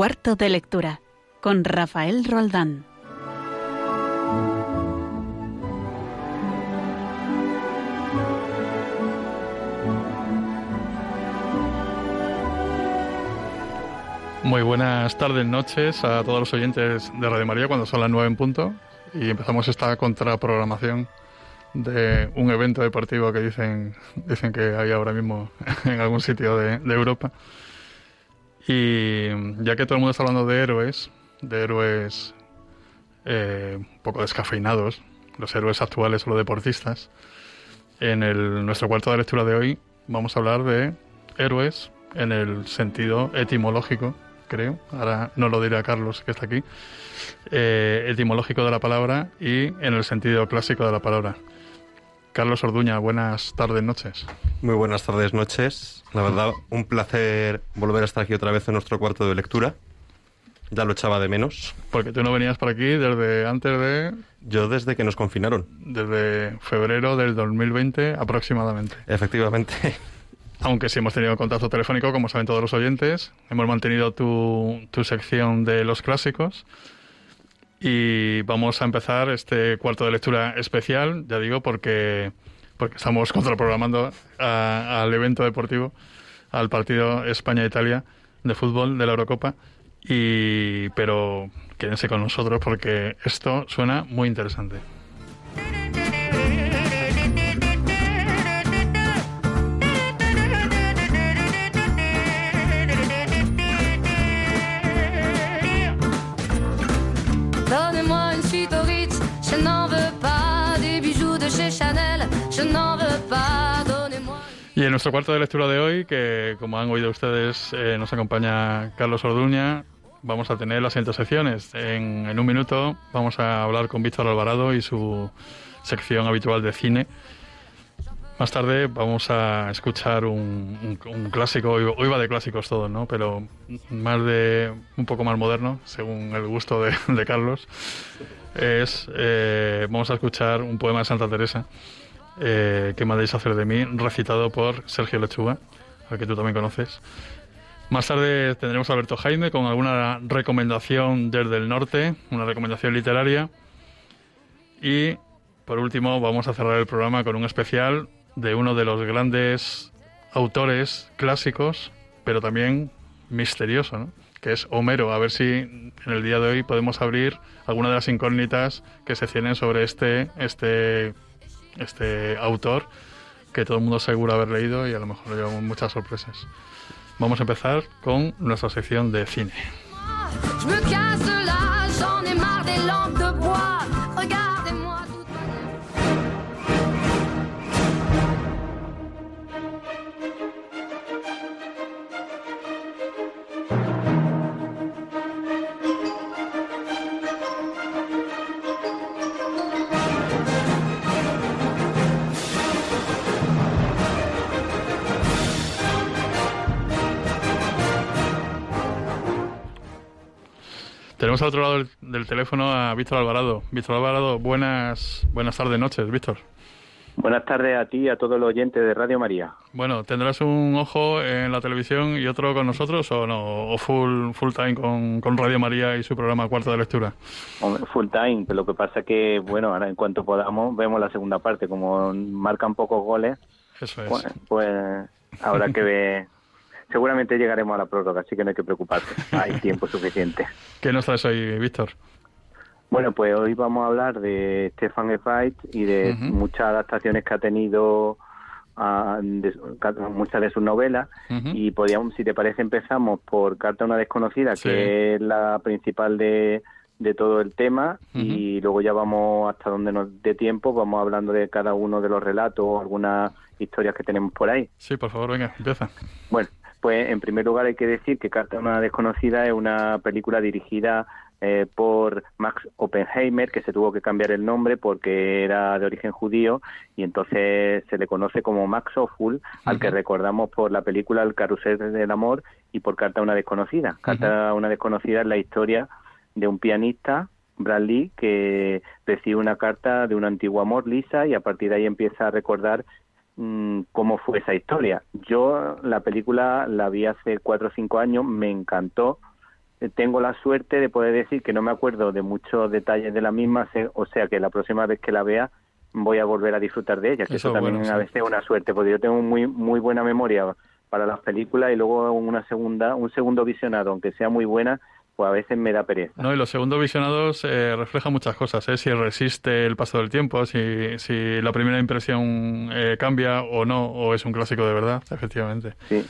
Cuarto de lectura con Rafael Roldán. Muy buenas tardes, noches a todos los oyentes de Radio María cuando son las nueve en punto y empezamos esta contraprogramación de un evento deportivo que dicen, dicen que hay ahora mismo en algún sitio de, Europa. Y ya que todo el mundo está hablando de héroes, de héroes eh, un poco descafeinados, los héroes actuales o los deportistas, en el, nuestro cuarto de lectura de hoy vamos a hablar de héroes en el sentido etimológico, creo. Ahora no lo diré a Carlos, que está aquí. Eh, etimológico de la palabra y en el sentido clásico de la palabra. Carlos Orduña, buenas tardes, noches. Muy buenas tardes, noches. La verdad, un placer volver a estar aquí otra vez en nuestro cuarto de lectura. Ya lo echaba de menos. Porque tú no venías por aquí desde antes de... Yo desde que nos confinaron. Desde febrero del 2020 aproximadamente. Efectivamente. Aunque sí hemos tenido contacto telefónico, como saben todos los oyentes. Hemos mantenido tu, tu sección de los clásicos y vamos a empezar este cuarto de lectura especial, ya digo, porque, porque estamos contraprogramando al evento deportivo, al partido España-Italia de fútbol de la Eurocopa. Y, pero quédense con nosotros porque esto suena muy interesante. En nuestro cuarto de lectura de hoy, que como han oído ustedes, eh, nos acompaña Carlos Orduña, vamos a tener las siguientes secciones. En, un minuto vamos a hablar con Víctor Alvarado y su sección habitual de cine. Más tarde vamos a escuchar un, clásico, hoy va de clásicos todos, ¿no? Pero más de, un poco más moderno, según el gusto de, Carlos. Eh, vamos a escuchar un poema de Santa Teresa eh, ¿Qué mandéis hacer de mí? recitado por Sergio Lechuga, al que tú también conoces. Más tarde tendremos a Alberto Jaime con alguna recomendación desde el norte, una recomendación literaria. Y por último vamos a cerrar el programa con un especial de uno de los grandes autores clásicos, pero también misterioso, ¿no? que es Homero. A ver si en el día de hoy podemos abrir alguna de las incógnitas que se tienen sobre este, este este autor que todo el mundo seguro haber leído y a lo mejor llevamos muchas sorpresas. Vamos a empezar con nuestra sección de cine. Tenemos al otro lado del, teléfono a Víctor Alvarado. Víctor Alvarado, buenas, buenas tardes, noches, Víctor. Buenas tardes a ti y a todos los oyentes de Radio María. Bueno, ¿tendrás un ojo en la televisión y otro con nosotros o no? ¿O full, full time con, con Radio María y su programa Cuarto de Lectura? Full time, pero lo que pasa es que, bueno, ahora en cuanto podamos vemos la segunda parte. Como marcan pocos goles, Eso es. pues, pues habrá que ver seguramente llegaremos a la prórroga, así que no hay que preocuparse. Hay tiempo suficiente. ¿Qué nos traes hoy, Víctor? Bueno, pues hoy vamos a hablar de Stefan Zweig y de muchas adaptaciones que ha tenido a, muchas de sus novelas y podríamos, si te parece, empezamos por Carta a una desconocida, que es la principal de, de todo el tema y luego ya vamos hasta donde nos dé tiempo, vamos hablando de cada uno de los relatos o algunas historias que tenemos por ahí. Sí, por favor, venga, empieza. Bueno, pues en primer lugar hay que decir que Carta a una desconocida es una película dirigida eh, por Max Oppenheimer, que se tuvo que cambiar el nombre porque era de origen judío y entonces se le conoce como Max Ophul, al que recordamos por la película El carrusel del amor y por Carta a una desconocida. Carta a una desconocida es la historia de un pianista Bradley que recibe una carta de un antiguo amor, Lisa, y a partir de ahí empieza a recordar Mm, cómo fue esa historia. Yo la película la vi hace cuatro o cinco años, me encantó tengo la suerte de poder decir que no me acuerdo de muchos detalles de la misma, o sea que la próxima vez que la vea voy a volver a disfrutar de ella, que eso, también a veces es una suerte, porque yo tengo muy muy buena memoria para las películas y luego una segunda un segundo visionado, aunque sea muy buena, pues a veces me da pereza. No, y los segundos visionados eh, reflejan muchas cosas, ¿eh? si resiste el paso del tiempo, si, si la primera impresión eh, cambia o no, o es un clásico de verdad, efectivamente. Sí.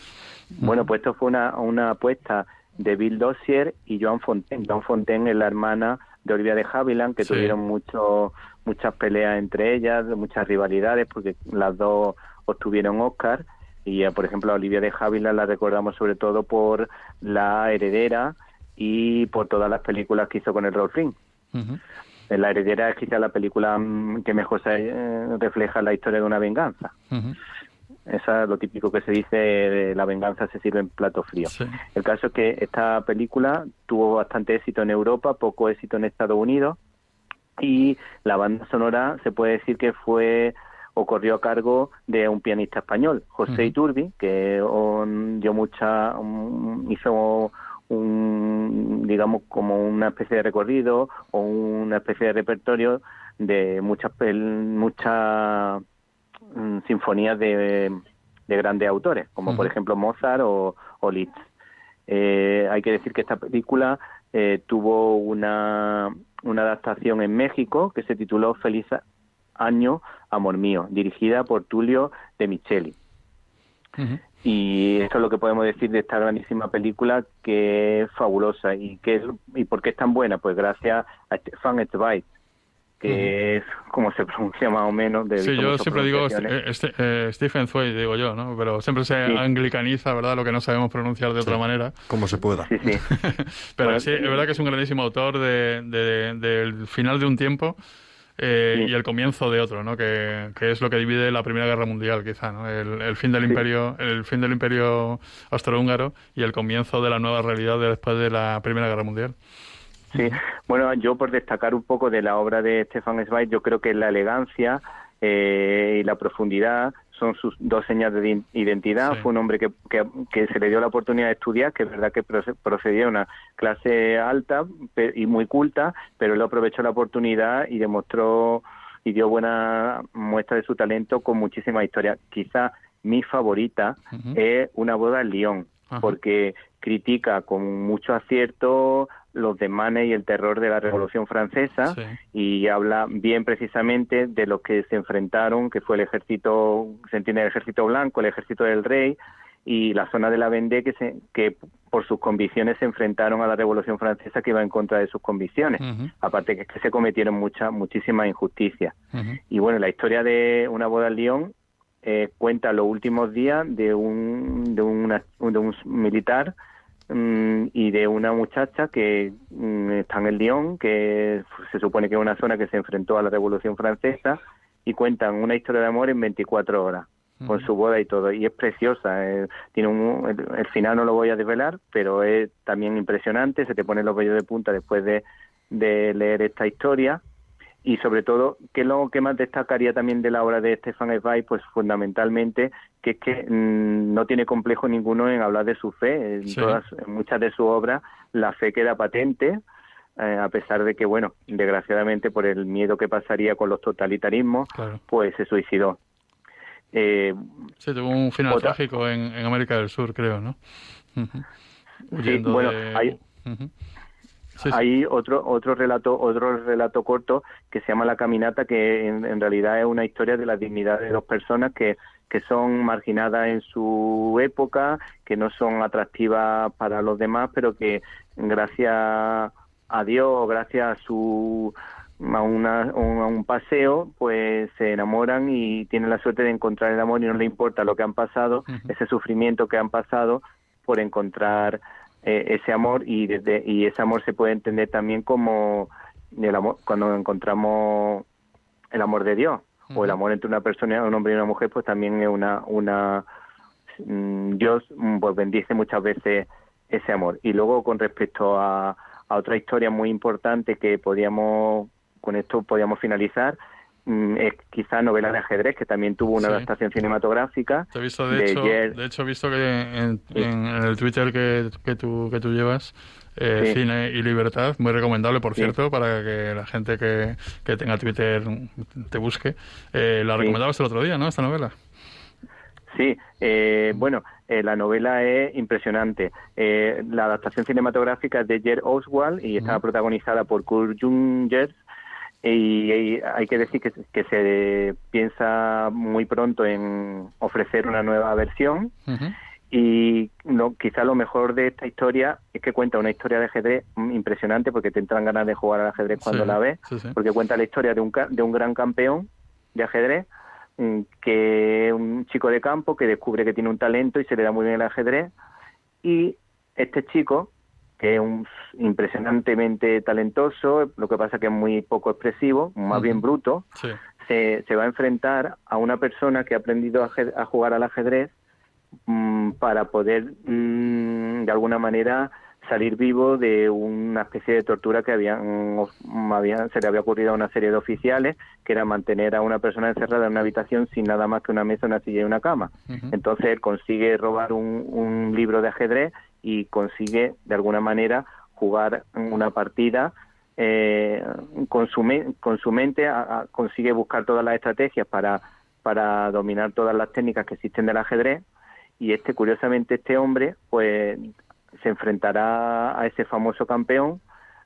Bueno, pues esto fue una, una apuesta de Bill Dossier y Joan Fontaine. Joan Fontaine es la hermana de Olivia de Havilland, que tuvieron mucho, muchas peleas entre ellas, muchas rivalidades, porque las dos obtuvieron Oscar. Y, por ejemplo, a Olivia de Havilland la recordamos sobre todo por La Heredera y por todas las películas que hizo con el Rolf La Heredera es quizá la película mm, que mejor se, eh, refleja la historia de una venganza. Esa es lo típico que se dice de la venganza se sirve en plato frío. El caso es que esta película tuvo bastante éxito en Europa, poco éxito en Estados Unidos y la banda sonora se puede decir que fue o corrió a cargo de un pianista español, José Iturbi, que dio mucha hizo un digamos como una especie de recorrido o una especie de repertorio de muchas muchas Mm, sinfonías de, grandes autores, como por ejemplo Mozart o, Liszt. Eh, hay que decir que esta película eh, tuvo una, una adaptación en México que se tituló Feliz Año, Amor Mío, dirigida por Tulio de Micheli. Y esto es lo que podemos decir de esta grandísima película que es fabulosa y que y por qué es tan buena, pues gracias a Stefan Zweig, que es como se pronuncia más o menos. De sí, yo siempre digo eh, este, eh, Stephen Zweig, digo yo, ¿no? Pero siempre se anglicaniza, ¿verdad? Lo que no sabemos pronunciar de otra manera. Como se pueda. Sí, sí. Pero sí, es verdad que es un grandísimo autor del de, final de un tiempo. Eh, y el comienzo de otro, ¿no? Que, que, es lo que divide la Primera Guerra Mundial, quizá, ¿no? El, el fin del imperio, el fin del imperio austrohúngaro y el comienzo de la nueva realidad de después de la Primera Guerra Mundial. Sí, bueno, yo por destacar un poco de la obra de Stefan Zweig, yo creo que la elegancia eh, y la profundidad son sus dos señas de identidad. Fue un hombre que, que, se le dio la oportunidad de estudiar, que es verdad que procedía de una clase alta y muy culta, pero él aprovechó la oportunidad y demostró y dio buena muestra de su talento con muchísimas historias. Quizá mi favorita es Una boda en Lyon, porque critica con mucho acierto los demanes y el terror de la Revolución Francesa y habla bien precisamente de lo que se enfrentaron, que fue el ejército, se entiende el ejército blanco, el ejército del rey y la zona de la Vendée que, se, que por sus convicciones se enfrentaron a la Revolución Francesa que iba en contra de sus convicciones. Aparte que, que se cometieron muchas muchísimas injusticias. Y bueno, la historia de una boda en Lyon eh, cuenta los últimos días de un, de, una, de un militar y de una muchacha que mm, está en el Lyon, que se supone que es una zona que se enfrentó a la Revolución Francesa, y cuentan una historia de amor en 24 horas, con su boda y todo. Y es preciosa. Eh, tiene un, el, final no lo voy a desvelar, pero es también impresionante. Se te ponen los vellos de punta después de, de leer esta historia y sobre todo, ¿qué es lo que más destacaría también de la obra de Stefan Zweig? Pues fundamentalmente que es que mm, no tiene complejo ninguno en hablar de su fe. En, todas, muchas de sus obras la fe queda patente, eh, a pesar de que, bueno, desgraciadamente por el miedo que pasaría con los totalitarismos, pues se suicidó. Eh, sí, tuvo un final trágico en, América del Sur, creo, ¿no? sí, bueno, hay... Hay otro otro relato otro relato corto que se llama La caminata que en, realidad es una historia de la dignidad de dos personas que que son marginadas en su época, que no son atractivas para los demás, pero que gracias a Dios, gracias a su a, una, a un paseo, pues se enamoran y tienen la suerte de encontrar el amor y no le importa lo que han pasado, ese sufrimiento que han pasado por encontrar eh, ese amor y desde y ese amor se puede entender también como el amor cuando encontramos el amor de Dios o el amor entre una persona un hombre y una mujer pues también es una una mm, Dios mm, pues bendice muchas veces ese amor. Y luego con respecto a, a otra historia muy importante que podíamos con esto podíamos finalizar mm, es quizá novela de ajedrez, que también tuvo una adaptación cinematográfica. Te he visto, de, hecho, de hecho, he visto que en, el Twitter que, que, tú, que tú llevas, eh, Cine y Libertad, muy recomendable, por cierto, para que la gente que, que tenga Twitter te busque. Eh, la recomendabas el otro día, ¿no? Esta novela. Sí, eh, bueno, eh, la novela es impresionante. Eh, la adaptación cinematográfica es de Jer Oswald y está protagonizada por Kurt Jungers. Y, hay que decir que, que, se piensa muy pronto en ofrecer una nueva versión. Y no, quizá lo mejor de esta historia es que cuenta una historia de ajedrez impresionante porque te entran ganas de jugar al ajedrez cuando la ves, porque cuenta la historia de un, de un gran campeón de ajedrez Mm, que un chico de campo que descubre que tiene un talento y se le da muy bien el ajedrez. Y este chico que es un, impresionantemente talentoso, lo que pasa que es muy poco expresivo, más bien bruto, se, se, va a enfrentar a una persona que ha aprendido a, jugar al ajedrez mm, para poder, mm, de alguna manera, salir vivo de una especie de tortura que habían, se le había ocurrido a una serie de oficiales, que era mantener a una persona encerrada en una habitación sin nada más que una mesa, una silla y una cama. Entonces él consigue robar un, libro de ajedrez y consigue, de alguna manera, jugar una partida eh, con, su mente, consigue buscar todas las estrategias para, para dominar todas las técnicas que existen del ajedrez y este curiosamente este hombre pues se enfrentará a ese famoso campeón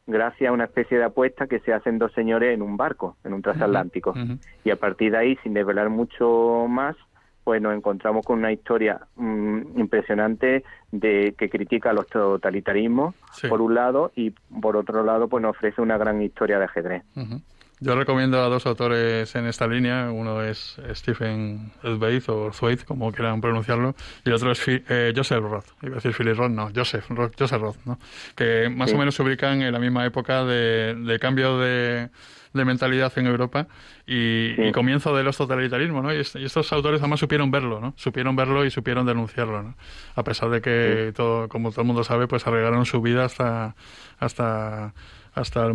gracias a una especie de apuesta que se hacen dos señores en un barco, en un transatlántico. Y a partir de ahí, sin desvelar mucho más, pues nos encontramos con una historia mm, impresionante de que critica los totalitarismos, por un lado, y por otro lado, pues nos ofrece una gran historia de ajedrez. Yo recomiendo a dos autores en esta línea. Uno es Stephen Zweig o Zweig, como quieran pronunciarlo, y el otro es eh, Joseph Roth. Iba a decir Philip Roth, no, Joseph, Roth, Joseph Roth, ¿no? Que más o menos se ubican en la misma época de, cambio de, mentalidad en Europa y, comienzo de los totalitarismos, ¿no? Y, estos autores además supieron verlo, ¿no? Supieron verlo y supieron denunciarlo, ¿no? A pesar de que, todo, como todo el mundo sabe, pues arreglaron su vida hasta... hasta hasta,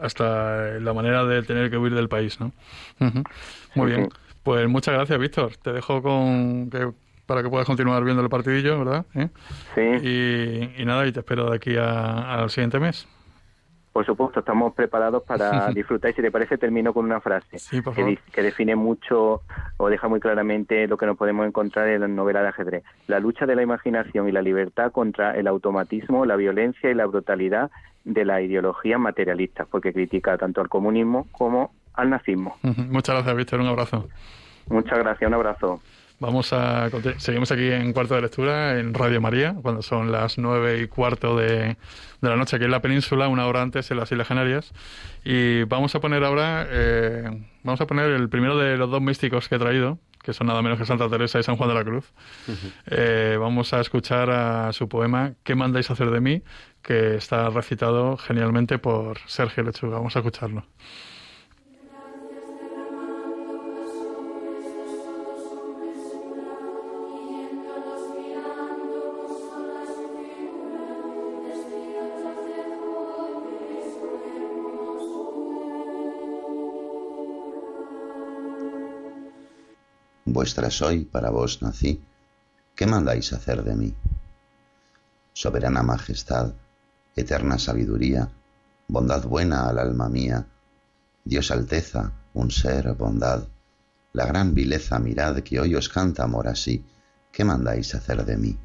hasta la manera de tener que huir del país, ¿no? Muy bien. Pues muchas gracias, Víctor. Te dejo con que para que puedas continuar viendo el partidillo, ¿verdad? ¿Eh? Sí. Y, nada, y te espero de aquí al siguiente mes. Por supuesto, estamos preparados para disfrutar y si te parece termino con una frase que, que, define mucho o deja muy claramente lo que nos podemos encontrar en la novela de ajedrez. La lucha de la imaginación y la libertad contra el automatismo, la violencia y la brutalidad de la ideología materialista, porque critica tanto al comunismo como al nazismo. Muchas gracias, Víctor. Un abrazo. Muchas gracias. Un abrazo. Vamos a seguimos aquí en cuarto de lectura en Radio María cuando son las nueve y cuarto de, la noche aquí en la península una hora antes en las Islas Canarias y vamos a poner ahora eh, vamos a poner el primero de los dos místicos que he traído que son nada menos que Santa Teresa y San Juan de la Cruz. Eh, vamos a escuchar a su poema ¿Qué mandáis hacer de mí? que está recitado genialmente por Sergio Lechuga. Vamos a escucharlo. Vuestra soy, para vos nací, ¿qué mandáis hacer de mí? Soberana majestad, eterna sabiduría, bondad buena al alma mía, Dios alteza, un ser, bondad, la gran vileza mirad que hoy os canta amor así, ¿qué mandáis hacer de mí?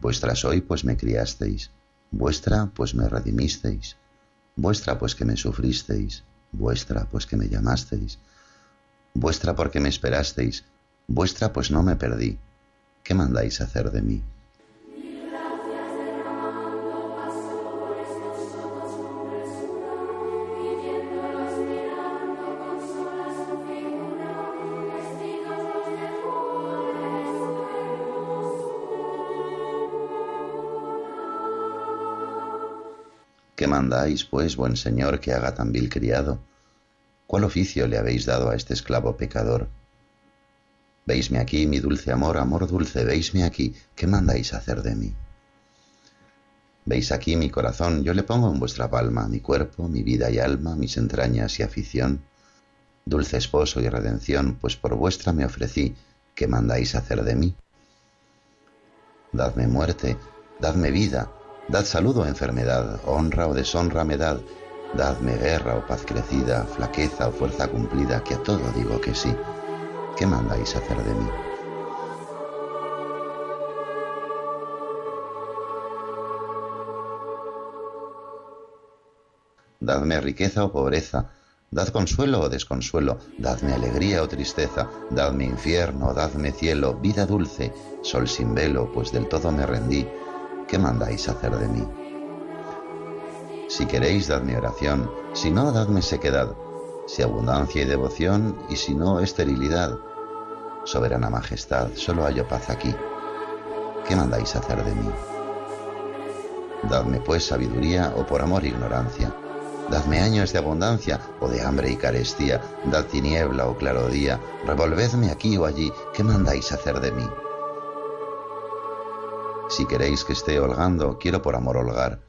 Vuestra soy, pues me criasteis, vuestra, pues me redimisteis, vuestra, pues que me sufristeis, vuestra, pues que me llamasteis, vuestra porque me esperasteis, vuestra pues no me perdí. ¿Qué mandáis hacer de mí? ¿Qué mandáis, pues, buen señor, que haga tan vil criado? ¿Cuál oficio le habéis dado a este esclavo pecador? Veisme aquí, mi dulce amor, amor dulce, veisme aquí, ¿qué mandáis hacer de mí? Veis aquí mi corazón, yo le pongo en vuestra palma mi cuerpo, mi vida y alma, mis entrañas y afición. dulce esposo y redención, pues por vuestra me ofrecí, ¿qué mandáis hacer de mí? Dadme muerte, dadme vida, dad salud o enfermedad, honra o deshonra me dad, dadme guerra o paz crecida, flaqueza o fuerza cumplida, que a todo digo que sí. ¿Qué mandáis hacer de mí? Dadme riqueza o pobreza, dad consuelo o desconsuelo, dadme alegría o tristeza, dadme infierno, dadme cielo, vida dulce, sol sin velo, pues del todo me rendí. ¿Qué mandáis hacer de mí? Si queréis, dadme oración, si no, dadme sequedad, si abundancia y devoción, y si no, esterilidad. Soberana Majestad, solo hallo paz aquí. ¿Qué mandáis hacer de mí? Dadme pues sabiduría o por amor ignorancia Dadme años de abundancia o de hambre y carestía, dad tiniebla o claro día, revolvedme aquí o allí, ¿qué mandáis hacer de mí? Si queréis que esté holgando, quiero por amor holgar.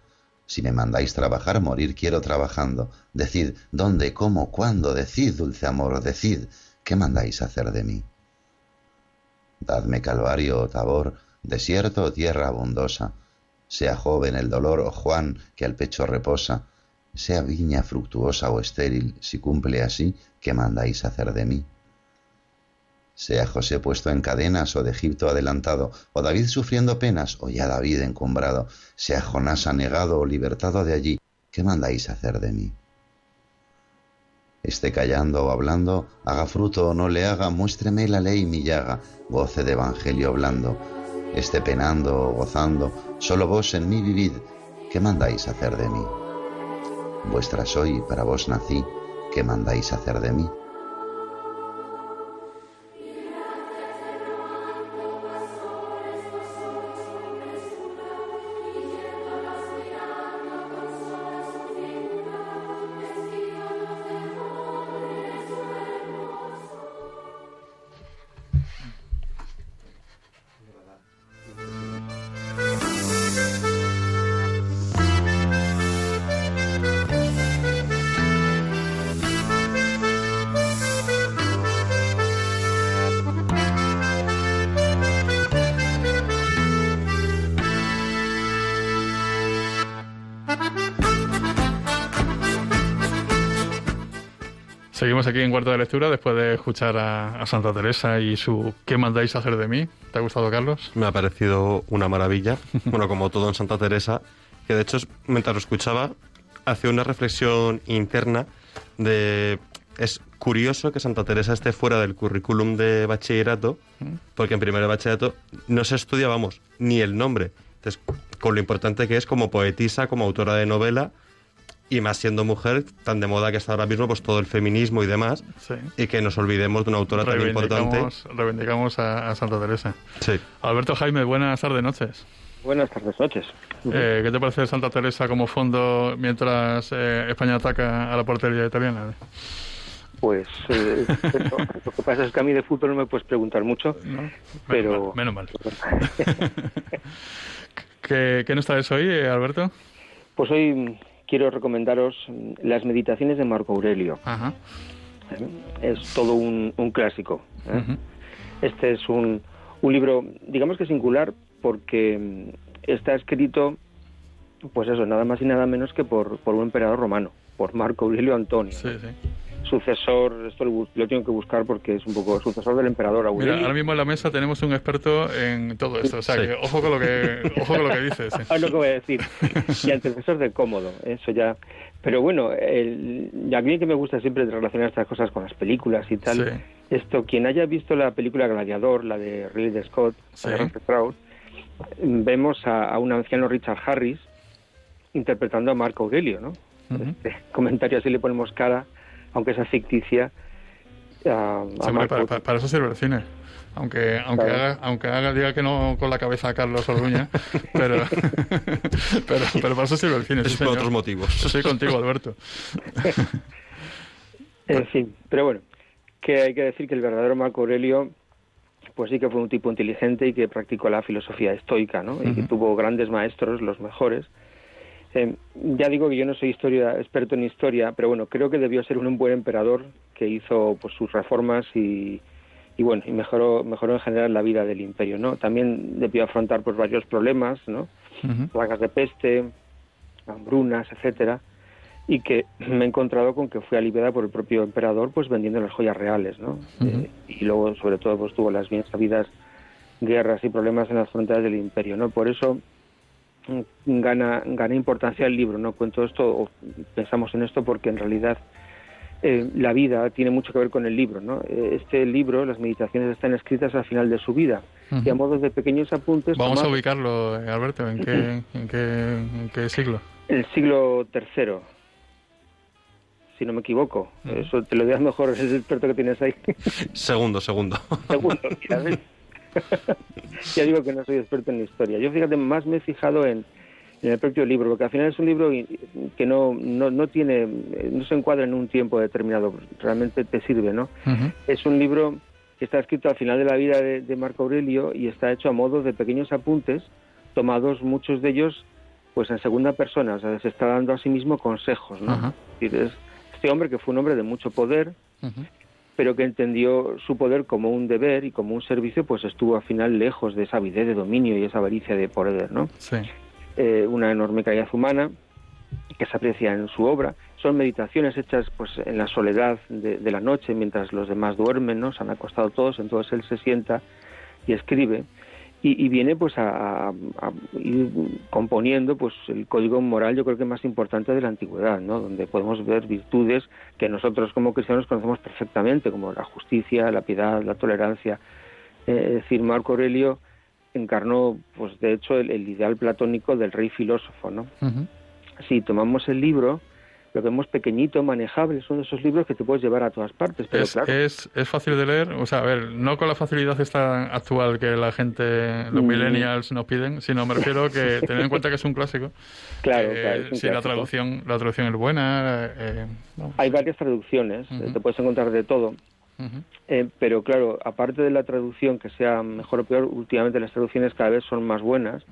Si me mandáis trabajar, morir quiero trabajando. Decid dónde, cómo, cuándo, decid, dulce amor, decid, ¿qué mandáis hacer de mí? Dadme calvario o tabor, desierto o tierra abundosa. Sea joven el dolor o Juan que al pecho reposa sea viña fructuosa o estéril, si cumple así, ¿qué mandáis hacer de mí? Sea José puesto en cadenas o de Egipto adelantado, o David sufriendo penas, o ya David encumbrado, sea Jonás anegado o libertado de allí, ¿qué mandáis hacer de mí? Esté callando o hablando, haga fruto o no le haga, muéstreme la ley mi llaga, goce de evangelio blando, esté penando o gozando, solo vos en mí vivid, ¿qué mandáis hacer de mí? vuestra soy, para vos nací, ¿qué mandáis hacer de mí? Lectura después de escuchar a, Santa Teresa y su ¿Qué mandáis hacer de mí? ¿Te ha gustado, Carlos? Me ha parecido una maravilla. bueno, como todo en Santa Teresa, que de hecho, mientras lo escuchaba, hacía una reflexión interna de... Es curioso que Santa Teresa esté fuera del currículum de bachillerato, porque en primero de bachillerato no se estudia, vamos, ni el nombre. Entonces, con lo importante que es como poetisa, como autora de novela, y más siendo mujer tan de moda que está ahora mismo pues todo el feminismo y demás y que nos olvidemos de una autora tan importante reivindicamos a, Santa Teresa sí. Alberto Jaime buenas tardes noches buenas tardes noches eh, ¿qué te parece Santa Teresa como fondo mientras eh, España ataca a la portería italiana? Pues eh, lo que pasa es que a mí de fútbol no me puedes preguntar mucho, pero... Menos mal. ¿Qué, ¿Qué nos traes hoy, Alberto? Pues hoy quiero recomendaros las meditaciones de Marco Aurelio. Es todo un, clásico. ¿eh? Este es un, un libro, digamos que singular, porque está escrito, pues eso, nada más y nada menos que por, por un emperador romano, por Marco Aurelio Antonio. Sí, sí sucesor, esto lo, tengo que buscar porque es un poco sucesor del emperador Aurelio. Mira, ahora mismo en la mesa tenemos un experto en todo esto, o sea, que ojo con lo que, ojo con lo que dices. es lo que voy a decir. Y antecesor de Cómodo, eso ya. Pero bueno, el, a mí que me gusta siempre relacionar estas cosas con las películas y tal. Esto, quien haya visto la película Gladiador, la de Ridley Scott, vemos a, un anciano Richard Harris interpretando a Marco Aurelio, ¿no? este comentario así le ponemos cara aunque sea ficticia. para, eso sirve el cine. Aunque aunque haga, aunque haga diga que no con la cabeza a Carlos Orduña, pero, pero, pero para eso sirve el cine. Es por otros motivos. Estoy contigo, Alberto. en fin, pero bueno, que hay que decir que el verdadero Marco Aurelio pues sí que fue un tipo inteligente y que practicó la filosofía estoica, ¿no? Y que tuvo grandes maestros, los mejores, Eh, ya digo que yo no soy historia, experto en historia, pero bueno, creo que debió ser un buen emperador que hizo pues, sus reformas y, y bueno, y mejoró, mejoró en general la vida del imperio, ¿no? También debió afrontar pues varios problemas, ¿no? Plagas de peste, hambrunas, etcétera, y que me he encontrado con que fue aliviada por el propio emperador pues vendiendo las joyas reales, ¿no? Eh, y luego, sobre todo, pues tuvo las bien sabidas guerras y problemas en las fronteras del imperio, ¿no? Por eso gana, gana importancia el libro, ¿no? Cuento esto, o pensamos en esto porque en realidad eh, la vida tiene mucho que ver con el libro, ¿no? Este libro, las meditaciones están escritas al final de su vida y a modo de pequeños apuntes. Vamos a ubicarlo, eh, Alberto, ¿en qué, en qué, en qué siglo? El siglo III, si no me equivoco. Eso te lo dirás mejor, es el experto que tienes ahí. segundo, segundo. Segundo, ya digo que no soy experto en la historia. Yo, fíjate, más me he fijado en, en el propio libro, porque al final es un libro que no, no, no tiene, no se encuadra en un tiempo determinado, realmente te sirve, ¿no? Es un libro que está escrito al final de la vida de, Marco Aurelio y está hecho a modo de pequeños apuntes, tomados muchos de ellos pues en segunda persona, o sea, se está dando a sí mismo consejos, ¿no? este hombre que fue un hombre de mucho poder, pero que entendió su poder como un deber y como un servicio, pues estuvo al final lejos de esa avidez de dominio y esa avaricia de poder, ¿no? Sí. Eh, una enorme calidad humana que se aprecia en su obra. Son meditaciones hechas pues en la soledad de, la noche mientras los demás duermen, ¿no? Se han acostado todos, entonces él se sienta y escribe y, viene pues a, ir componiendo pues el código moral yo creo que más importante de la antigüedad, ¿no? Donde podemos ver virtudes que nosotros como cristianos conocemos perfectamente, como la justicia, la piedad, la tolerancia. Eh, es decir, Marco Aurelio encarnó, pues de hecho, el, ideal platónico del rey filósofo, ¿no? Si tomamos el libro, lo vemos pequeñito, manejable, son esos libros que te puedes llevar a todas partes. Pero es, claro, es, es, fácil de leer, o sea, a ver, no con la facilidad esta actual que la gente, los mm. millennials nos piden, sino me refiero que tener en cuenta que es un clásico. Claro, eh, claro. si la traducción, la traducción es buena. Eh, Hay varias traducciones, te puedes encontrar de todo. Eh, pero claro, aparte de la traducción que sea mejor o peor, últimamente las traducciones cada vez son más buenas.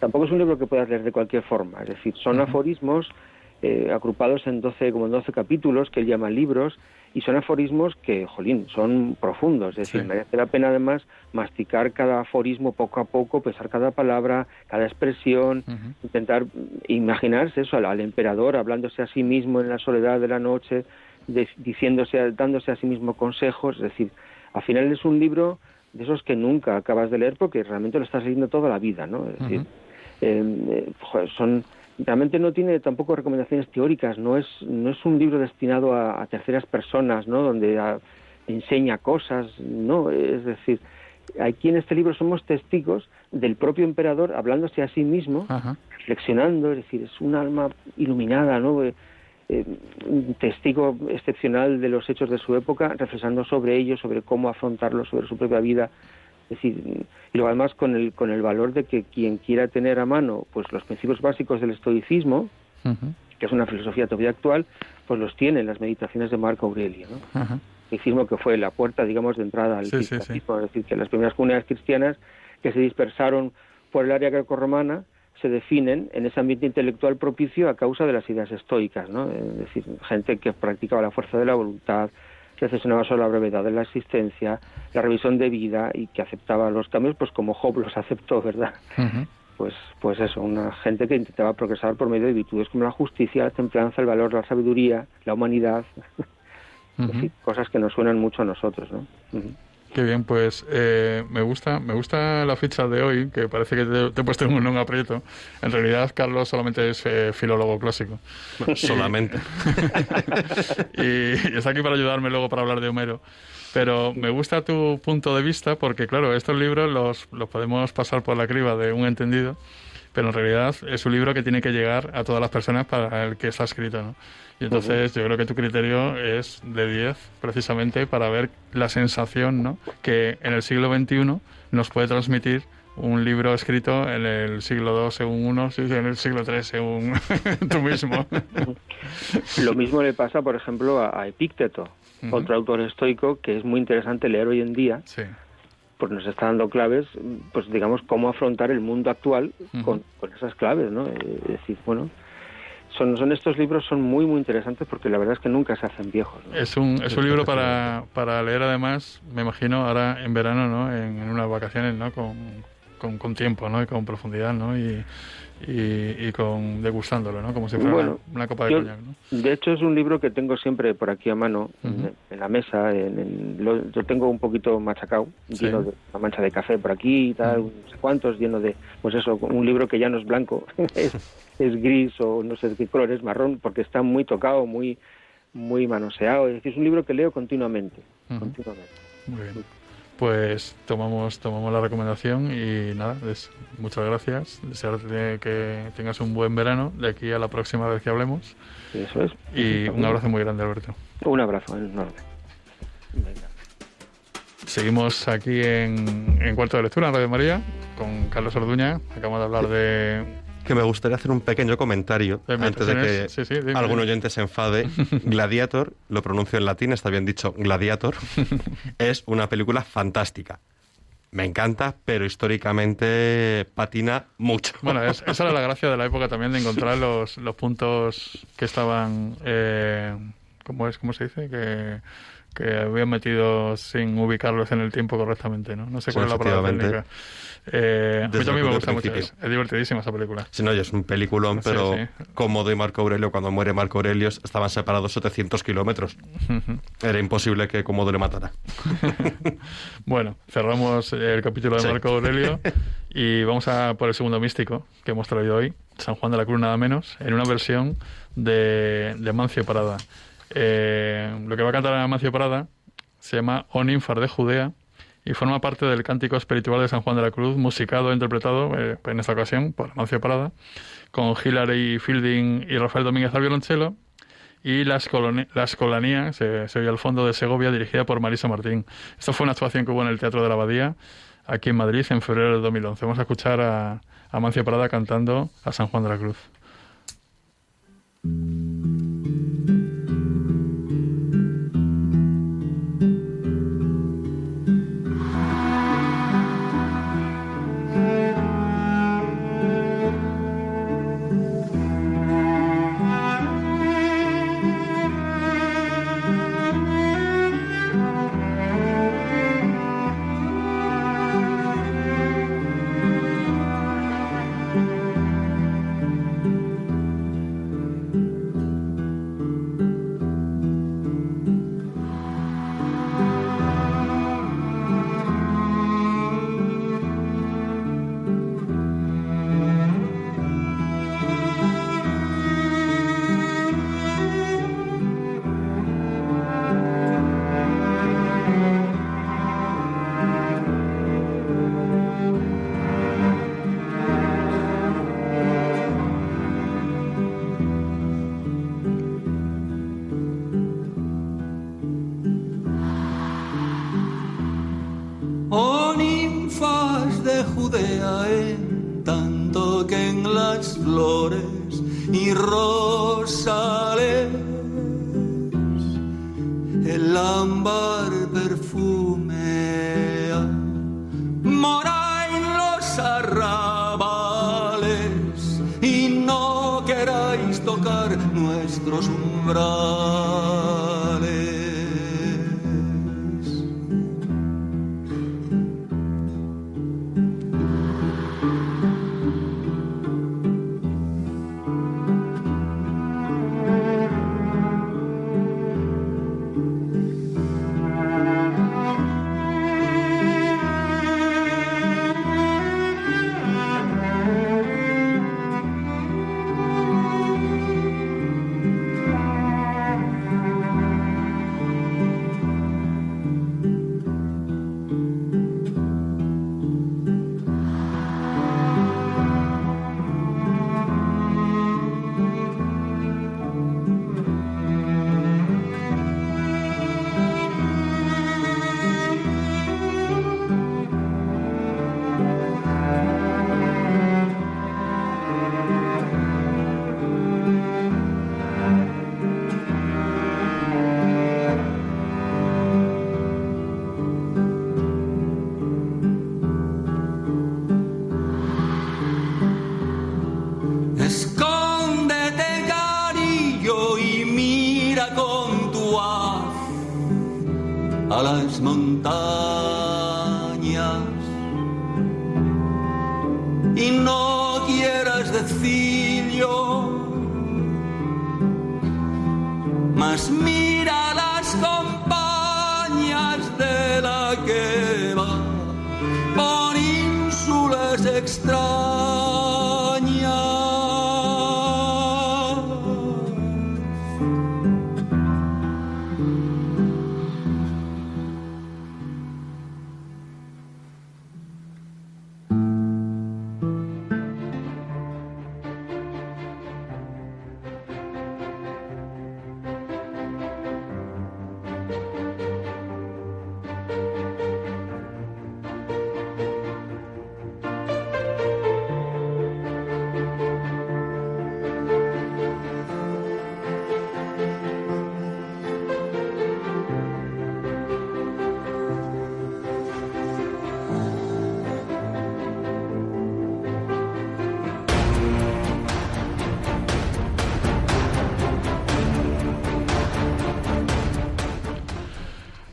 Tampoco es un libro que puedas leer de cualquier forma, es decir, son aforismos eh, agrupados en 12, como en 12 capítulos que él llama libros y son aforismos que, jolín, son profundos, es decir, merece la pena además masticar cada aforismo poco a poco, pesar cada palabra, cada expresión, intentar imaginarse eso al, emperador hablándose a sí mismo en la soledad de la noche, diciéndose, dándose a sí mismo consejos, es decir, al final es un libro de esos que nunca acabas de leer porque realmente lo estás leyendo toda la vida, ¿no? Es decir, eh, son realmente no tiene tampoco recomendaciones teóricas, no es no es un libro destinado a, terceras personas, ¿no? Donde enseña cosas, no, es decir, aquí en este libro somos testigos del propio emperador hablándose a sí mismo, reflexionando, es decir, es un alma iluminada, ¿no? Eh, un testigo excepcional de los hechos de su época, reflexionando sobre ellos, sobre cómo afrontarlos, sobre su propia vida. Es decir, y luego además con el, con el valor de que quien quiera tener a mano pues los principios básicos del estoicismo, que es una filosofía todavía actual, pues los tiene en las meditaciones de Marco Aurelio. ¿no? El estoicismo que fue la puerta, digamos, de entrada al cristianismo. Es decir, que las primeras comunidades cristianas que se dispersaron por el área grecorromana, se definen en ese ambiente intelectual propicio a causa de las ideas estoicas, ¿no? Es decir, gente que practicaba la fuerza de la voluntad, que reflexionaba sobre la brevedad de la existencia, la revisión de vida y que aceptaba los cambios, pues como Job los aceptó, ¿verdad? Pues, pues eso, una gente que intentaba progresar por medio de virtudes como la justicia, la templanza, el valor, la sabiduría, la humanidad, cosas que nos suenan mucho a nosotros, ¿no? Qué bien, pues eh, me gusta me gusta la ficha de hoy, que parece que te, he puesto en un aprieto. En realidad, Carlos solamente es eh, filólogo clásico. solamente. y, está aquí para ayudarme luego para hablar de Homero. Pero me gusta tu punto de vista porque, claro, estos libros los, los podemos pasar por la criba de un entendido, pero en realidad es un libro que tiene que llegar a todas las personas para el que está escrito, ¿no? Y entonces yo creo que tu criterio es de 10 precisamente para ver la sensación ¿no? que en el siglo XXI nos puede transmitir un libro escrito en el siglo II según uno, en el siglo III según tú mismo. Lo mismo le pasa, por ejemplo, a, Epícteto, otro autor estoico que es muy interesante leer hoy en día, sí. pues nos está dando claves, pues digamos, cómo afrontar el mundo actual con, con, esas claves, ¿no? Es decir, bueno, son, son estos libros son muy muy interesantes porque la verdad es que nunca se hacen viejos. Es un es un libro para, para leer además, me imagino ahora en verano, ¿no? En, en unas vacaciones, ¿no? Con, con, con, tiempo, ¿no? Y con profundidad, ¿no? Y, y, con degustándolo, ¿no? Como si fuera una, copa de coñac, ¿no? De hecho es un libro que tengo siempre por aquí a mano, en, la mesa, en, lo, yo tengo un poquito machacado, lleno de una mancha de café por aquí y tal, no sé cuántos, lleno de, pues eso, un libro que ya no es blanco, es, es, gris o no sé de qué color, es marrón, porque está muy tocado, muy muy manoseado, es decir, es un libro que leo continuamente, continuamente. Muy bien pues tomamos tomamos la recomendación y nada, muchas gracias. Desearte que tengas un buen verano de aquí a la próxima vez que hablemos. Eso es. Y un abrazo muy grande, Alberto. Un abrazo enorme. Seguimos aquí en, en Cuarto de Lectura, en Radio María, con Carlos Orduña. Acabamos de hablar de que me gustaría hacer un pequeño comentario antes de que algún oyente se enfade. Gladiator, lo pronuncio en latín, está bien dicho Gladiator, es una película fantástica. Me encanta, pero históricamente patina mucho. Bueno, esa era la gracia de la época también de encontrar los, los puntos que estaban, eh, ¿cómo es? ¿Cómo se dice? Que que habían metido sin ubicarlos en el tiempo correctamente, ¿no? No sé cuál es la palabra técnica. Eh, a mí también me gusta mucho. Es, divertidísima esa película. Sí, no, es un peliculón, pero como de Marco Aurelio, cuando muere Marco Aurelio, estaban separados 700 kilómetros. Era imposible que Comodo le matara. bueno, cerramos el capítulo de Marco Aurelio y vamos a por el segundo místico que hemos traído hoy, San Juan de la Cruz nada menos, en una versión de, de Mancio Parada. Eh, lo que va a cantar Amancio Parada se llama Oninfar de Judea y forma parte del cántico espiritual de San Juan de la Cruz, musicado e interpretado eh, en esta ocasión por Amancio Parada, con Hilary Fielding y Rafael Domínguez al violonchelo, y la, Escolanía, se, oye al fondo de Segovia, dirigida por Marisa Martín. Esto fue una actuación que hubo en el Teatro de la Abadía, aquí en Madrid, en febrero de 2011. Vamos a escuchar a Amancio Parada cantando a San Juan de la Cruz.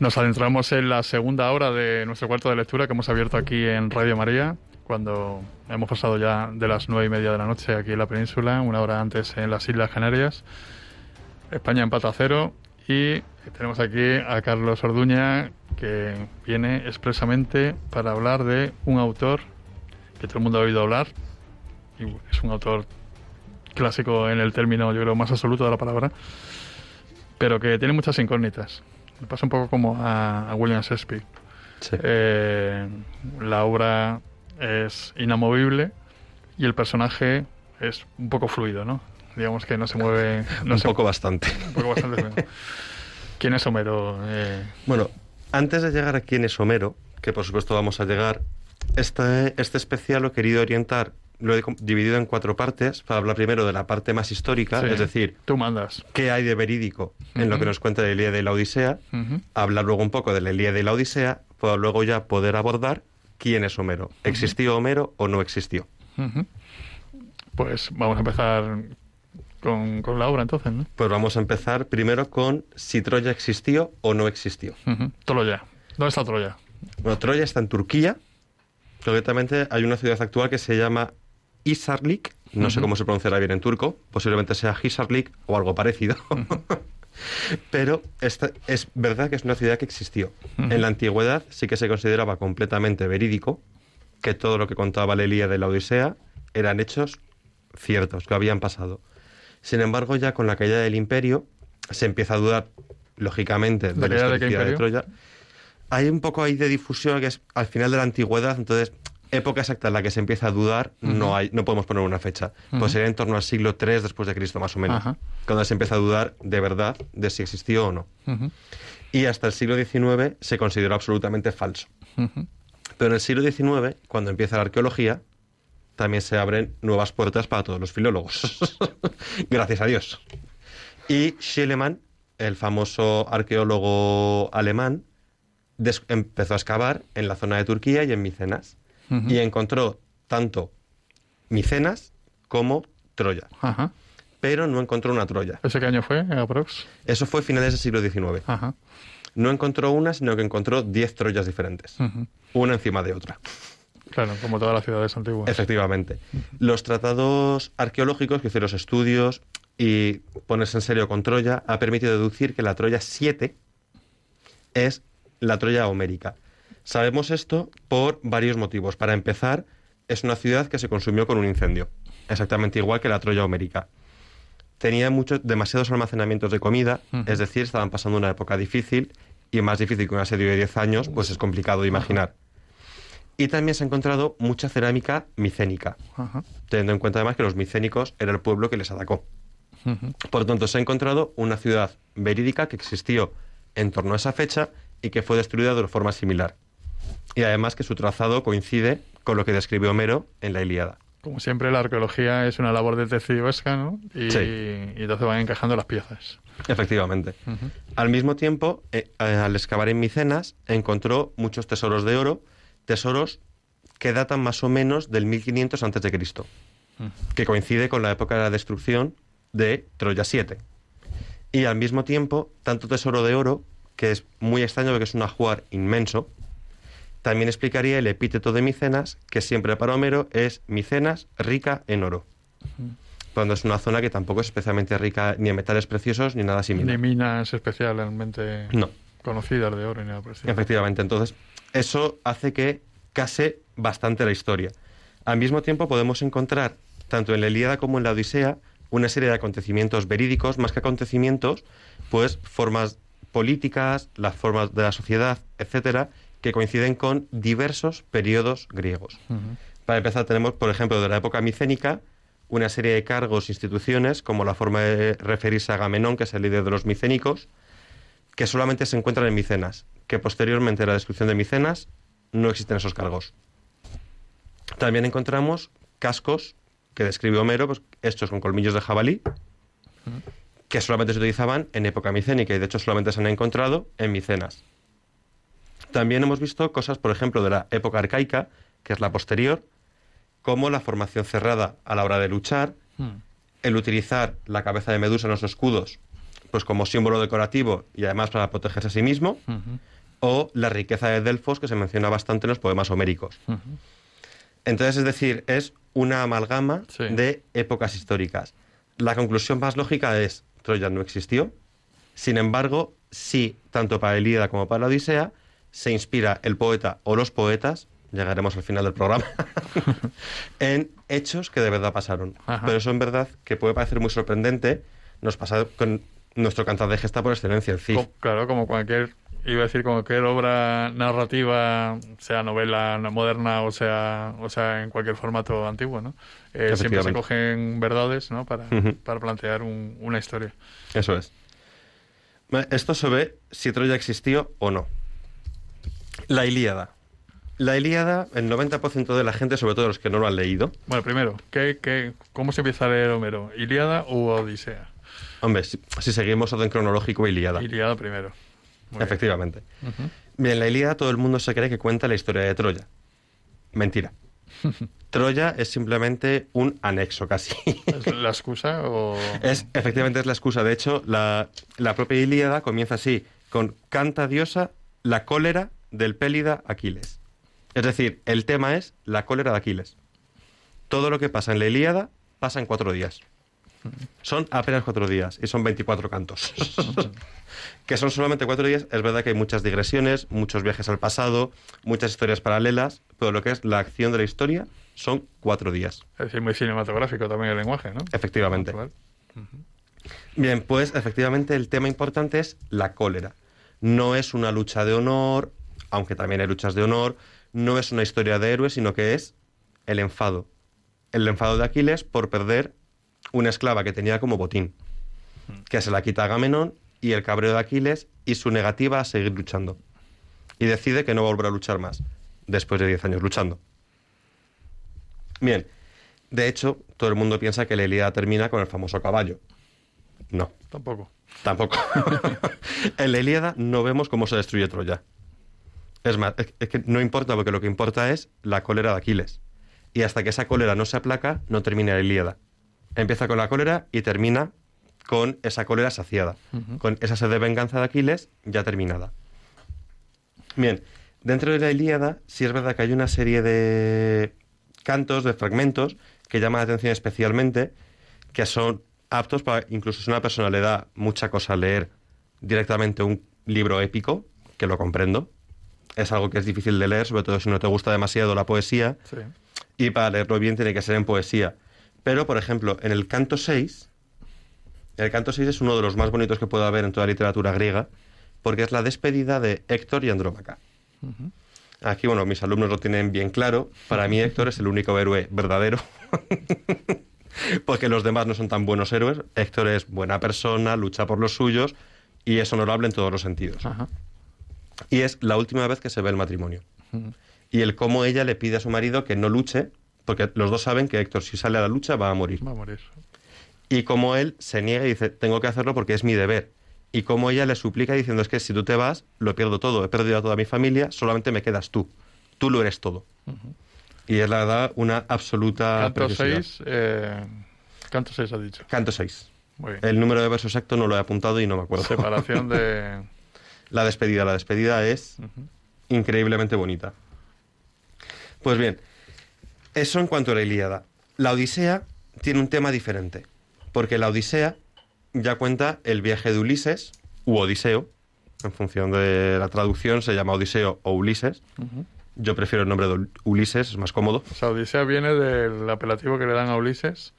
Nos adentramos en la segunda hora de nuestro cuarto de lectura que hemos abierto aquí en Radio María, cuando hemos pasado ya de las nueve y media de la noche aquí en la península, una hora antes en las Islas Canarias. España empata a cero y tenemos aquí a Carlos Orduña que viene expresamente para hablar de un autor que todo el mundo ha oído hablar y es un autor clásico en el término yo creo más absoluto de la palabra pero que tiene muchas incógnitas me pasa un poco como a, William Shakespeare. Eh, la obra es inamovible y el personaje es un poco fluido, ¿no? Digamos que no se mueve... un poco bastante. Un poco bastante. ¿Quién es Homero? Eh, bueno, antes de llegar a quién es Homero, que por supuesto vamos a llegar, este, este especial lo he querido orientar lo he dividido en cuatro partes para hablar primero de la parte más histórica, es decir, tú mandas. ¿Qué hay de verídico en lo que nos cuenta la Ilíada y la Odisea? Hablar luego un poco de la Ilíada y la Odisea, para luego ya poder abordar quién es Homero. ¿Existió Homero o no existió? Pues vamos a empezar con, la obra entonces, ¿no? Pues vamos a empezar primero con si Troya existió o no existió. Troya. ¿Dónde está Troya? Bueno, Troya está en Turquía. Concretamente hay una ciudad actual que se llama Isarlik, no sé cómo se pronunciará bien en turco, posiblemente sea Hisarlik o algo parecido. Pero esta, es verdad que es una ciudad que existió. En la antigüedad sí que se consideraba completamente verídico que todo lo que contaba la de la Odisea eran hechos ciertos, que habían pasado. Sin embargo, ya con la caída del imperio se empieza a dudar, lógicamente, de la historicidad de, de Troya. Hay un poco ahí de difusión que es al final de la antigüedad, entonces época exacta en la que se empieza a dudar, no hay, no podemos poner una fecha. Pues sería en torno al siglo III después de Cristo, más o menos, cuando se empieza a dudar de verdad de si existió o no. Y hasta el siglo XIX se consideró absolutamente falso. Pero en el siglo XIX, cuando empieza la arqueología, también se abren nuevas puertas para todos los filólogos. Gracias a Dios. Y Schliemann, el famoso arqueólogo alemán, empezó a excavar en la zona de Turquía y en Micenas y encontró tanto Micenas como Troya. Pero no encontró una Troya. ¿Ese qué año fue, aprox? Eso fue finales del siglo XIX. No encontró una, sino que encontró diez Troyas diferentes. Una encima de otra. Claro, como todas las ciudades antiguas. Efectivamente. Los tratados arqueológicos que hicieron los estudios y ponerse en serio con Troya ha permitido deducir que la Troya 7 es la Troya homérica. Sabemos esto por varios motivos. Para empezar, es una ciudad que se consumió con un incendio, exactamente igual que la Troya homérica. Tenía muchos, demasiados almacenamientos de comida, es decir, estaban pasando una época difícil y más difícil que un asedio de 10 años, pues es complicado de imaginar. Y también se ha encontrado mucha cerámica micénica, teniendo en cuenta además que los micénicos era el pueblo que les atacó. Por lo tanto, se ha encontrado una ciudad verídica que existió en torno a esa fecha y que fue destruida de forma similar y además que su trazado coincide con lo que describe Homero en la Ilíada. Como siempre, la arqueología es una labor detectivesca, ¿no? Y, sí. y entonces van encajando las piezas. Efectivamente. Al mismo tiempo, eh, eh, al excavar en Micenas, encontró muchos tesoros de oro, tesoros que datan más o menos del 1500 a.C., que coincide con la época de la destrucción de Troya 7. Y al mismo tiempo, tanto tesoro de oro, que es muy extraño porque es un ajuar inmenso, también explicaría el epíteto de Micenas, que siempre para Homero es Micenas rica en oro. Cuando es una zona que tampoco es especialmente rica ni en metales preciosos ni nada similar. Ni minas especialmente No. conocidas de oro ni nada estilo. Efectivamente, entonces eso hace que case bastante la historia. Al mismo tiempo podemos encontrar, tanto en la Ilíada como en la Odisea, una serie de acontecimientos verídicos, más que acontecimientos, pues formas políticas, las formas de la sociedad, etcétera, que coinciden con diversos periodos griegos. Para empezar, tenemos, por ejemplo, de la época micénica, una serie de cargos, instituciones, como la forma de referirse a Agamenón, que es el líder de los micénicos, que solamente se encuentran en Micenas, que posteriormente a la descripción de Micenas no existen esos cargos. También encontramos cascos que describe Homero, pues, hechos con colmillos de jabalí, que solamente se utilizaban en época micénica y de hecho solamente se han encontrado en Micenas. También hemos visto cosas, por ejemplo, de la época arcaica, que es la posterior, como la formación cerrada a la hora de luchar, Hmm. el utilizar la cabeza de Medusa en los escudos, pues como símbolo decorativo y además para protegerse a sí mismo, o la riqueza de Delfos, que se menciona bastante en los poemas homéricos. Entonces, es decir, es una amalgama Sí. de épocas históricas. La conclusión más lógica es, Troya no existió, sin embargo, sí, tanto para Elíada como para la Odisea, se inspira el poeta o los poetas, llegaremos al final del programa, en hechos que de verdad pasaron. Ajá. Pero eso en verdad que puede parecer muy sorprendente, nos pasa con nuestro cantar de gesta por excelencia, el. Co- Claro, como cualquier, iba a decir, como cualquier obra narrativa, sea novela moderna o sea, o sea en cualquier formato antiguo, ¿no? Eh, siempre se cogen verdades, ¿no? Para, para plantear un- una historia. Eso es. Esto se ve si Troya existió o no. La Ilíada. La Ilíada, el 90% de la gente, sobre todo los que no lo han leído, Bueno, primero, ¿qué, qué, ¿cómo se empieza a leer Homero? ¿Ilíada u Odisea? hombre, si, si seguimos orden cronológico, Ilíada. Ilíada primero. Muy bien. Efectivamente. Bien, la Ilíada todo el mundo se cree que cuenta la historia de Troya. Mentira. Troya es simplemente un anexo casi. ¿Es la excusa o...? Es, efectivamente es la excusa. De hecho, la, la propia Ilíada comienza así, con canta diosa la cólera del pélida Aquiles. Es decir, el tema es la cólera de Aquiles. Todo lo que pasa en la Ilíada pasa en cuatro días. Son apenas cuatro días y son 24 cantos. que son solamente cuatro días. Es verdad que hay muchas digresiones, muchos viajes al pasado, muchas historias paralelas, pero lo que es la acción de la historia son cuatro días. Es decir, muy cinematográfico también el lenguaje, ¿no? Efectivamente. Bien, pues efectivamente el tema importante es la cólera. No es una lucha de honor, aunque también hay luchas de honor, no es una historia de héroes, sino que es el enfado. El enfado de Aquiles por perder una esclava que tenía como botín, que se la quita a Agamenón y el cabreo de Aquiles y su negativa a seguir luchando. Y decide que no va a volver a luchar más, después de 10 años luchando. Bien, de hecho, todo el mundo piensa que la Ilíada termina con el famoso caballo. No, Tampoco. Tampoco. en la Ilíada no vemos cómo se destruye Troya. Es más, es, que no importa porque lo que importa es la cólera de Aquiles. Y hasta que esa cólera no se aplaca, no termina la Ilíada. Empieza con la cólera y termina con esa cólera saciada. Con esa sed de venganza de Aquiles ya terminada. Bien, dentro de la Ilíada sí es verdad que hay una serie de cantos, de fragmentos, que llaman la atención especialmente, que son aptos para, incluso si una persona le da mucha cosa leer directamente un libro épico, que lo comprendo, es algo que es difícil de leer, sobre todo si no te gusta demasiado la poesía, Sí. y para leerlo bien tiene que ser en poesía. Pero, por ejemplo, en el canto 6, el canto 6 es uno de los más bonitos que puede haber en toda la literatura griega, porque es la despedida de Héctor y Andrómaca. Ujú. Aquí, bueno, mis alumnos lo tienen bien claro. Para mí Héctor es el único héroe verdadero. Porque los demás no son tan buenos héroes. Héctor es buena persona, lucha por los suyos y es honorable en todos los sentidos. Ajá. Y es la última vez que se ve el matrimonio. Y el cómo ella le pide a su marido que no luche, porque los dos saben que Héctor si sale a la lucha va a morir. Va a morir. Y cómo él se niega y dice, tengo que hacerlo porque es mi deber. Y cómo ella le suplica diciendo, es que si tú te vas, lo pierdo todo. He perdido a toda mi familia, solamente me quedas tú. Tú lo eres todo. Y es la verdad una absoluta Canto preciosidad. 6. Eh, canto 6 ha dicho. Canto 6. El número de versos exacto no lo he apuntado y no me acuerdo. Separación de... la despedida. La despedida es increíblemente bonita. Pues bien, eso en cuanto a la Ilíada. La Odisea tiene un tema diferente, porque la Odisea ya cuenta el viaje de Ulises, u Odiseo, en función de la traducción se llama Odiseo o Ulises. Yo prefiero el nombre de Ulises, es más cómodo. O sea, Odisea viene del apelativo que le dan a Ulises.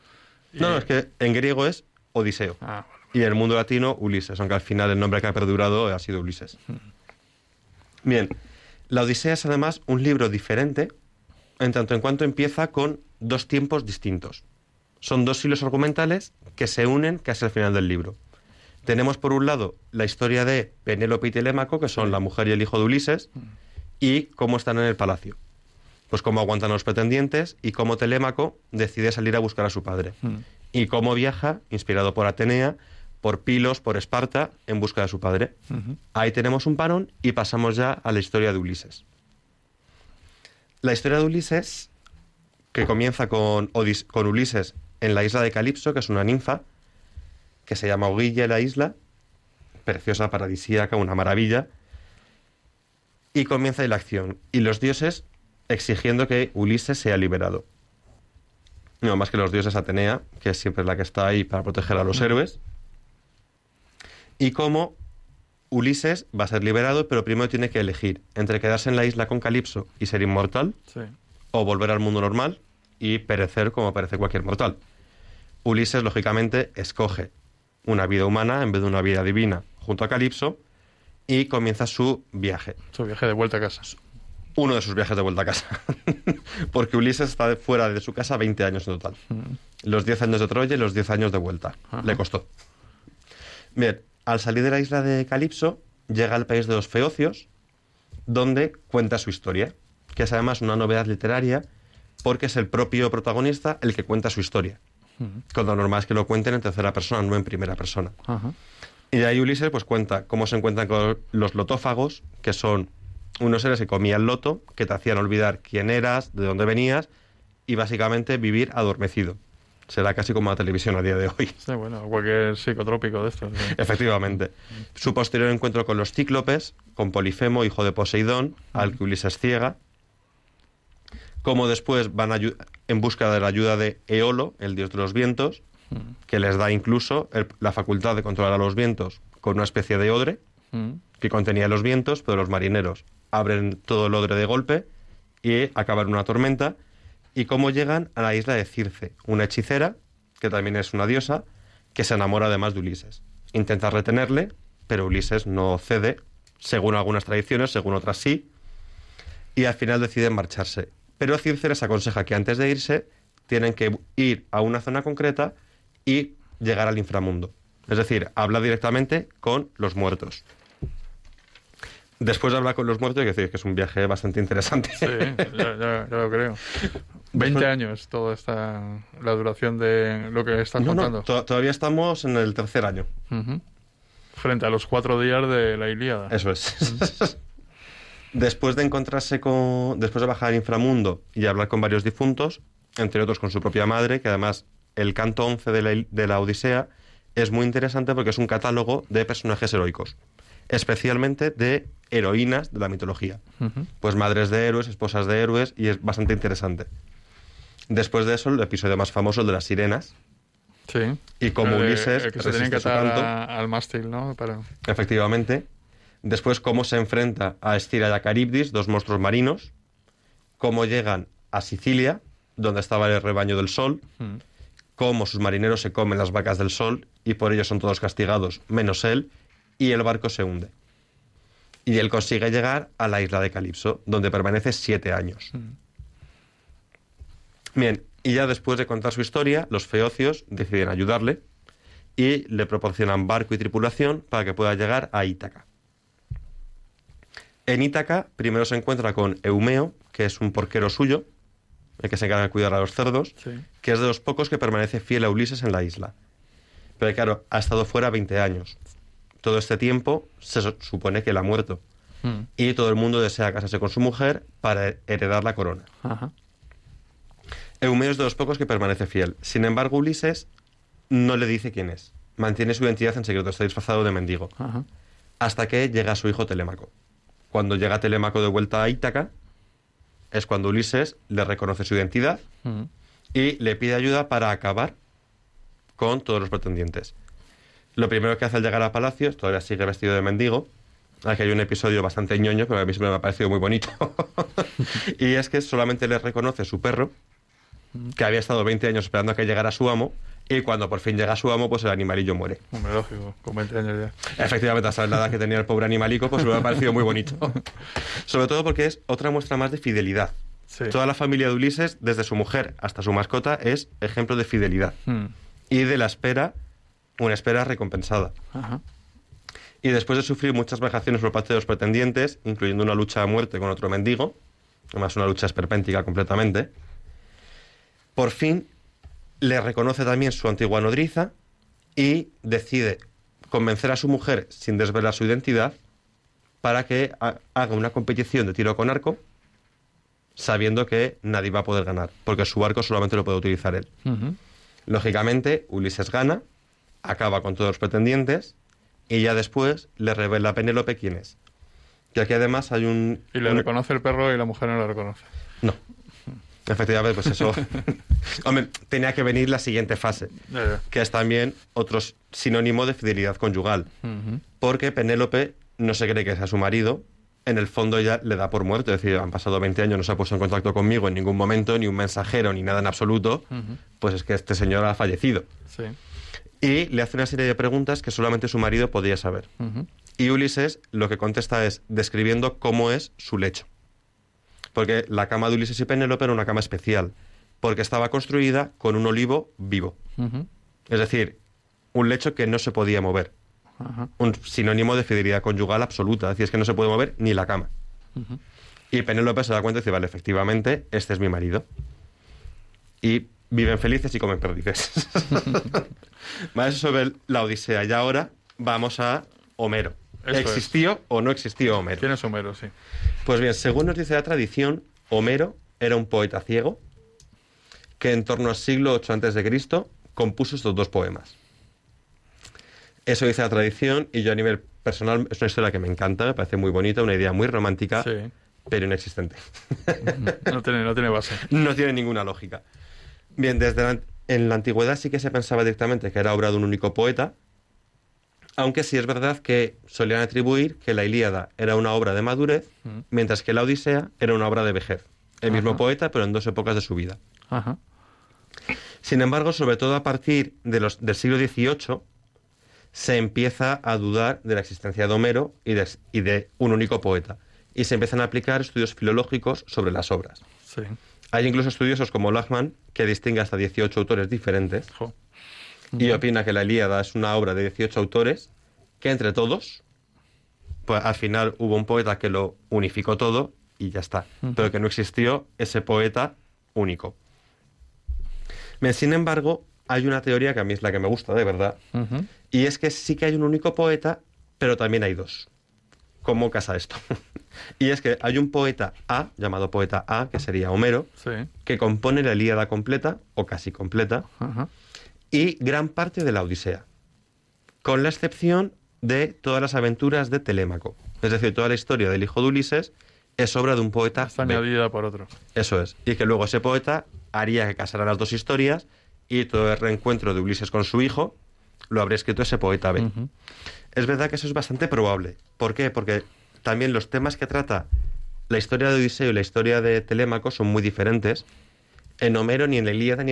No, no, es que en griego es Odiseo. Ah, y en el mundo latino, Ulises, aunque al final el nombre que ha perdurado ha sido Ulises. Bien, la Odisea es además un libro diferente en tanto en cuanto empieza con dos tiempos distintos. Son dos hilos argumentales que se unen casi al final del libro. Tenemos por un lado la historia de Penélope y Telémaco, que son la mujer y el hijo de Ulises, y cómo están en el palacio. Pues cómo aguantan a los pretendientes y cómo Telémaco decide salir a buscar a su padre. Hmm. Y cómo viaja, inspirado por Atenea, por Pilos, por Esparta, en busca de su padre. Ahí tenemos un parón y pasamos ya a la historia de Ulises. La historia de Ulises, que comienza con, con Ulises en la isla de Calipso, que es una ninfa, que se llama Oguille la isla, preciosa, paradisíaca, una maravilla, y comienza ahí la acción. Y los dioses exigiendo que Ulises sea liberado. No más que los dioses Atenea, que es siempre la que está ahí para proteger a los héroes. Y cómo Ulises va a ser liberado, pero primero tiene que elegir entre quedarse en la isla con Calipso y ser inmortal, o volver al mundo normal y perecer como perece cualquier mortal. Ulises, lógicamente, escoge una vida humana en vez de una vida divina junto a Calipso y comienza su viaje. Su viaje de vuelta a casa. Uno de sus viajes de vuelta a casa. Porque Ulises está fuera de su casa 20 años en total. Mm. Los 10 años de Troya y los 10 años de vuelta. Le costó. Bien, al salir de la isla de Calipso, llega al país de los Feocios, donde cuenta su historia, que es además una novedad literaria porque es el propio protagonista el que cuenta su historia. Cuando lo normal es que lo cuenten en tercera persona, no en primera persona. Y ahí Ulises pues cuenta cómo se encuentran con los lotófagos, que son unos seres que comían loto, que te hacían olvidar quién eras, de dónde venías, y básicamente vivir adormecido. Será casi como la televisión a día de hoy. Sí, bueno, cualquier psicotrópico de estos. Efectivamente. Su posterior encuentro con los cíclopes, con Polifemo, hijo de Poseidón, al que Ulises ciega, como después van en busca de la ayuda de Eolo, el dios de los vientos, que les da incluso la facultad de controlar a los vientos con una especie de odre que contenía los vientos, pero los marineros abren todo el odre de golpe y acaban una tormenta. Y cómo llegan a la isla de Circe, una hechicera, que también es una diosa, que se enamora además de Ulises. Intenta retenerle, pero Ulises no cede, según algunas tradiciones, según otras sí, y al final deciden marcharse. Pero Circe les aconseja que antes de irse tienen que ir a una zona concreta y llegar al inframundo. Es decir, habla directamente con los muertos. Después de hablar con los muertos, hay que decir que es un viaje bastante interesante. Sí, lo creo. 20 años toda esta la duración de lo que están contando. todavía estamos en el tercer año. Frente a los cuatro días de la Ilíada. Eso es. Después de encontrarse con. Después de bajar al inframundo y hablar con varios difuntos, entre otros con su propia madre, que además el canto 11 de la, de la Odisea es muy interesante porque es un catálogo de personajes heroicos, especialmente de heroínas de la mitología. Pues madres de héroes, esposas de héroes, y es bastante interesante. Después de eso, el episodio más famoso, el de las sirenas. Sí. Y como Ulises. que se tienen que atar al mástil, ¿no? Para... Efectivamente. Después, cómo se enfrenta a Estira y a Caribdis, dos monstruos marinos. Cómo llegan a Sicilia, donde estaba el rebaño del sol. Cómo sus marineros se comen las vacas del sol y por ello son todos castigados, menos él. Y el barco se hunde. Y él consigue llegar a la isla de Calipso, donde permanece siete años. Mm. Bien, y ya después de contar su historia, los feocios deciden ayudarle y le proporcionan barco y tripulación para que pueda llegar a Ítaca. En Ítaca primero se encuentra con Eumeo, que es un porquero suyo, el que se encarga de cuidar a los cerdos, que es de los pocos que permanece fiel a Ulises en la isla. Pero claro, ha estado fuera 20 años. Todo este tiempo se supone que él ha muerto. Hmm. Y todo el mundo desea casarse con su mujer para heredar la corona. Eumeo es de los pocos que permanece fiel. Sin embargo, Ulises no le dice quién es. mantiene su identidad en secreto, está disfrazado de mendigo. Hasta que llega su hijo Telémaco. Cuando llega Telémaco de vuelta a Ítaca, es cuando Ulises le reconoce su identidad y le pide ayuda para acabar con todos los pretendientes. Lo primero que hace al llegar a Palacio, todavía sigue vestido de mendigo, Aquí hay un episodio bastante ñoño, pero a mí siempre me ha parecido muy bonito. y es que solamente le reconoce su perro, que había estado 20 años esperando a que llegara su amo, y cuando por fin llega su amo, pues el animalillo muere. Hombre, lógico, con 20 años ya. Efectivamente, a saber la edad que tenía el pobre animalico, pues me ha parecido muy bonito. Sobre todo porque es otra muestra más de fidelidad. Toda la familia de Ulises, desde su mujer hasta su mascota, es ejemplo de fidelidad. Hmm. Y de la espera, una espera recompensada. Ajá. Y después de sufrir muchas vejaciones por parte de los pretendientes, incluyendo una lucha a muerte con otro mendigo, además una lucha esperpéntica completamente, por fin le reconoce también su antigua nodriza y decide convencer a su mujer sin desvelar su identidad para que haga una competición de tiro con arco sabiendo que nadie va a poder ganar, porque su arco solamente lo puede utilizar él. Lógicamente, Ulises gana, acaba con todos los pretendientes y ya después le revela a Penélope quién es. Que aquí además hay un... Y le reconoce el perro y la mujer no lo reconoce. No. Efectivamente, pues eso. Hombre, tenía que venir la siguiente fase, que es también otro sinónimo de fidelidad conyugal. Porque Penélope no se cree que sea su marido, en el fondo ella le da por muerto. Es decir, han pasado 20 años, no se ha puesto en contacto conmigo en ningún momento, ni un mensajero, ni nada en absoluto. Pues es que este señor ha fallecido. Sí y le hace una serie de preguntas que solamente su marido podía saber. Y Ulises lo que contesta es describiendo cómo es su lecho. Porque la cama de Ulises y Penélope era una cama especial, porque estaba construida con un olivo vivo. Es decir, un lecho que no se podía mover. Un sinónimo de fidelidad conyugal absoluta. Es decir, es que no se puede mover ni la cama. Y Penélope se da cuenta y dice, vale, efectivamente, este es mi marido. Y viven felices y comen perdices. Más sobre la Odisea. Y ahora vamos a Homero. ¿Existió o no existió Homero? ¿Quién es Homero? Sí. Pues bien, según nos dice la tradición, Homero era un poeta ciego que en torno al siglo 8 a.C. compuso estos dos poemas. Eso dice la tradición y yo a nivel personal es una historia que me encanta, me parece muy bonita, una idea muy romántica, pero inexistente. no, tiene, no tiene base. No tiene ninguna lógica. Bien, desde en la antigüedad sí que se pensaba directamente que era obra de un único poeta, aunque sí es verdad que solían atribuir que la Ilíada era una obra de madurez, mientras que la Odisea era una obra de vejez. El mismo poeta, pero en dos épocas de su vida. Sin embargo, sobre todo a partir de los, del siglo XVIII, se empieza a dudar de la existencia de Homero y de, y de un único poeta. Y se empiezan a aplicar estudios filológicos sobre las obras. Sí. Hay incluso estudiosos como Lachman que distingue hasta 18 autores diferentes y opina que la Ilíada es una obra de 18 autores que entre todos, pues al final hubo un poeta que lo unificó todo y ya está, pero que no existió ese poeta único. Sin embargo, hay una teoría que a mí es la que me gusta, de verdad, y es que sí que hay un único poeta, pero también hay dos. ¿Cómo casa esto? y es que hay un poeta A, llamado poeta A, que sería Homero, que compone la Ilíada completa, o casi completa, y gran parte de la Odisea, con la excepción de todas las aventuras de Telémaco. Es decir, toda la historia del hijo de Ulises es obra de un poeta Está añadida por otro. Eso es. Y que luego ese poeta haría que casaran las dos historias y todo el reencuentro de Ulises con su hijo lo habría escrito ese poeta B. Es verdad que eso es bastante probable. ¿Por qué? Porque también los temas que trata la historia de Odiseo y la historia de Telémaco son muy diferentes. En Homero ni en la Ilíada ni